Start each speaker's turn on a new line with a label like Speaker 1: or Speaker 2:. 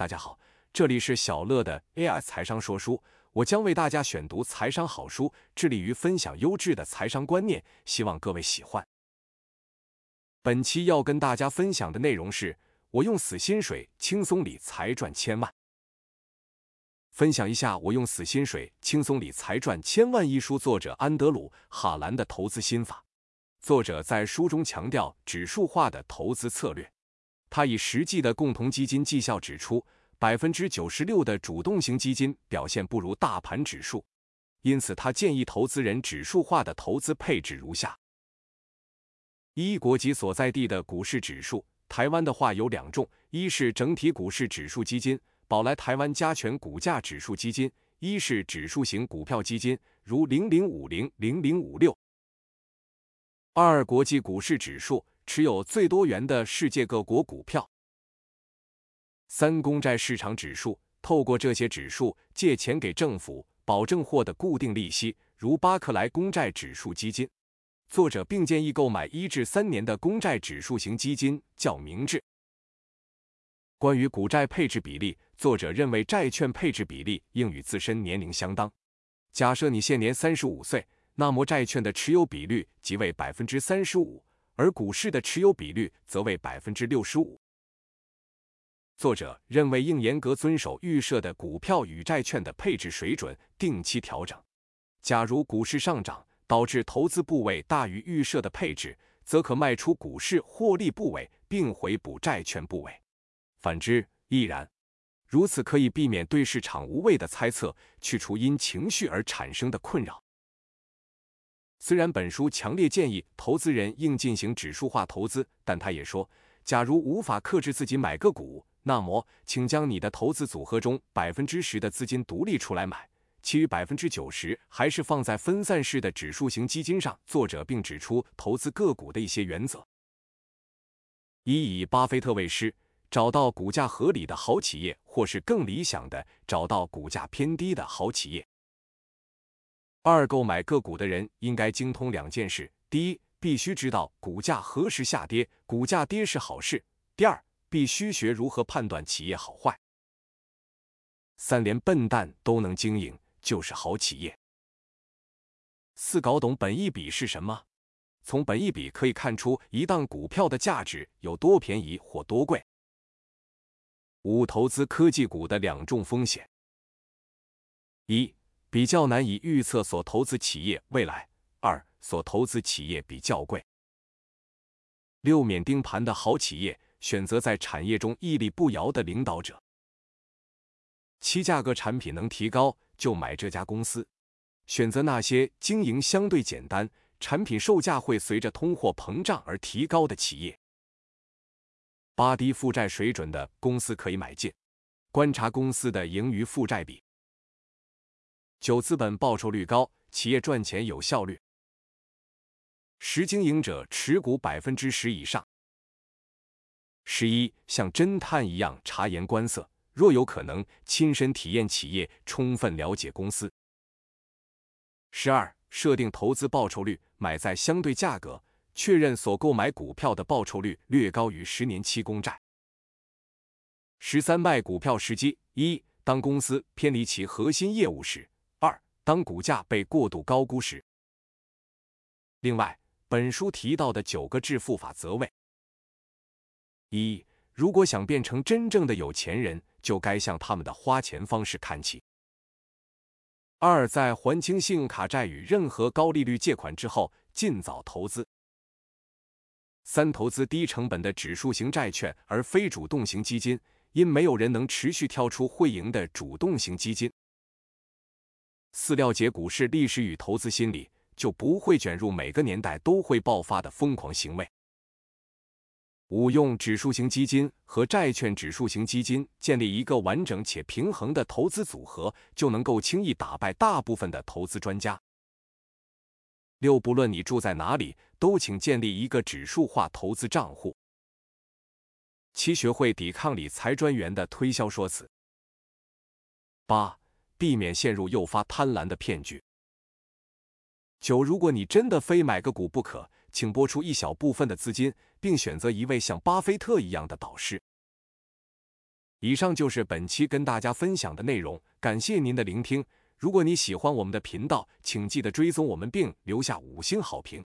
Speaker 1: 大家好，这里是小乐的 AI 财商说书，我将为大家选读财商好书，致力于分享优质的财商观念，希望各位喜欢。本期要跟大家分享的内容是我用死薪水轻松理财赚千万。分享一下我用死薪水轻松理财赚千万一书作者安德鲁·哈兰的投资心法。作者在书中强调指数化的投资策略，他以实际的共同基金绩效指出，百分之九十六的主动型基金表现不如大盘指数，因此他建议投资人指数化的投资配置如下：一、国籍所在地的股市指数，台湾的话有两种，一是整体股市指数基金，宝来台湾加权股价指数基金；一是指数型股票基金，如零零五零、零零五六。二、国际股市指数持有最多元的世界各国股票。三、公债市场指数，透过这些指数借钱给政府，保证获得固定利息，如巴克莱公债指数基金。作者并建议购买一至三年的公债指数型基金，较明智。关于股债配置比例，作者认为债券配置比例应与自身年龄相当。假设你现年三十五岁。那么债券的持有比率即为百分之三十五，而股市的持有比率则为百分之六十五。作者认为应严格遵守预设的股票与债券的配置水准，定期调整。假如股市上涨导致投资部位大于预设的配置，则可卖出股市获利部位，并回补债券部位。反之亦然。如此可以避免对市场无谓的猜测，去除因情绪而产生的困扰。虽然本书强烈建议投资人应进行指数化投资，但他也说，假如无法克制自己买个股，那么请将你的投资组合中百分之十的资金独立出来买，其余百分之九十还是放在分散式的指数型基金上。作者并指出投资个股的一些原则：一、以巴菲特为师，找到股价合理的好企业，或是更理想的，找到股价偏低的好企业。二、购买个股的人应该精通两件事：第一，必须知道股价何时下跌，股价跌是好事；第二，必须学如何判断企业好坏。三、连笨蛋都能经营，就是好企业。四、搞懂本益比是什么？从本益比可以看出一档股票的价值有多便宜或多贵。五、投资科技股的两重风险：一。比较难以预测所投资企业未来。二，所投资企业比较贵。六，免盯盘的好企业，选择在产业中屹立不摇的领导者。七，价格产品能提高就买这家公司，选择那些经营相对简单、产品售价会随着通货膨胀而提高的企业。八，低负债水准的公司可以买进，观察公司的盈余负债比。九、资本报酬率高，企业赚钱有效率。十、经营者持股百分之十以上。十一、像侦探一样察言观色，若有可能，亲身体验企业，充分了解公司。十二、设定投资报酬率，买在相对价格，确认所购买股票的报酬率略高于十年期公债。十三、卖股票时机：一、当公司偏离其核心业务时。当股价被过度高估时，另外，本书提到的九个致富法则为：一、如果想变成真正的有钱人，就该向他们的花钱方式看齐；二、在还清信用卡债与任何高利率借款之后，尽早投资；三、投资低成本的指数型债券而非主动型基金，因没有人能持续挑出会赢的主动型基金。四了解股市历史与投资心理，就不会卷入每个年代都会爆发的疯狂行为。五用指数型基金和债券指数型基金建立一个完整且平衡的投资组合，就能够轻易打败大部分的投资专家。六不论你住在哪里，都请建立一个指数化投资账户。七学会抵抗理财专员的推销说辞。八。避免陷入诱发贪婪的骗局。九，如果你真的非买个股不可，请拨出一小部分的资金，并选择一位像巴菲特一样的导师。以上就是本期跟大家分享的内容，感谢您的聆听。如果你喜欢我们的频道，请记得追踪我们并留下五星好评。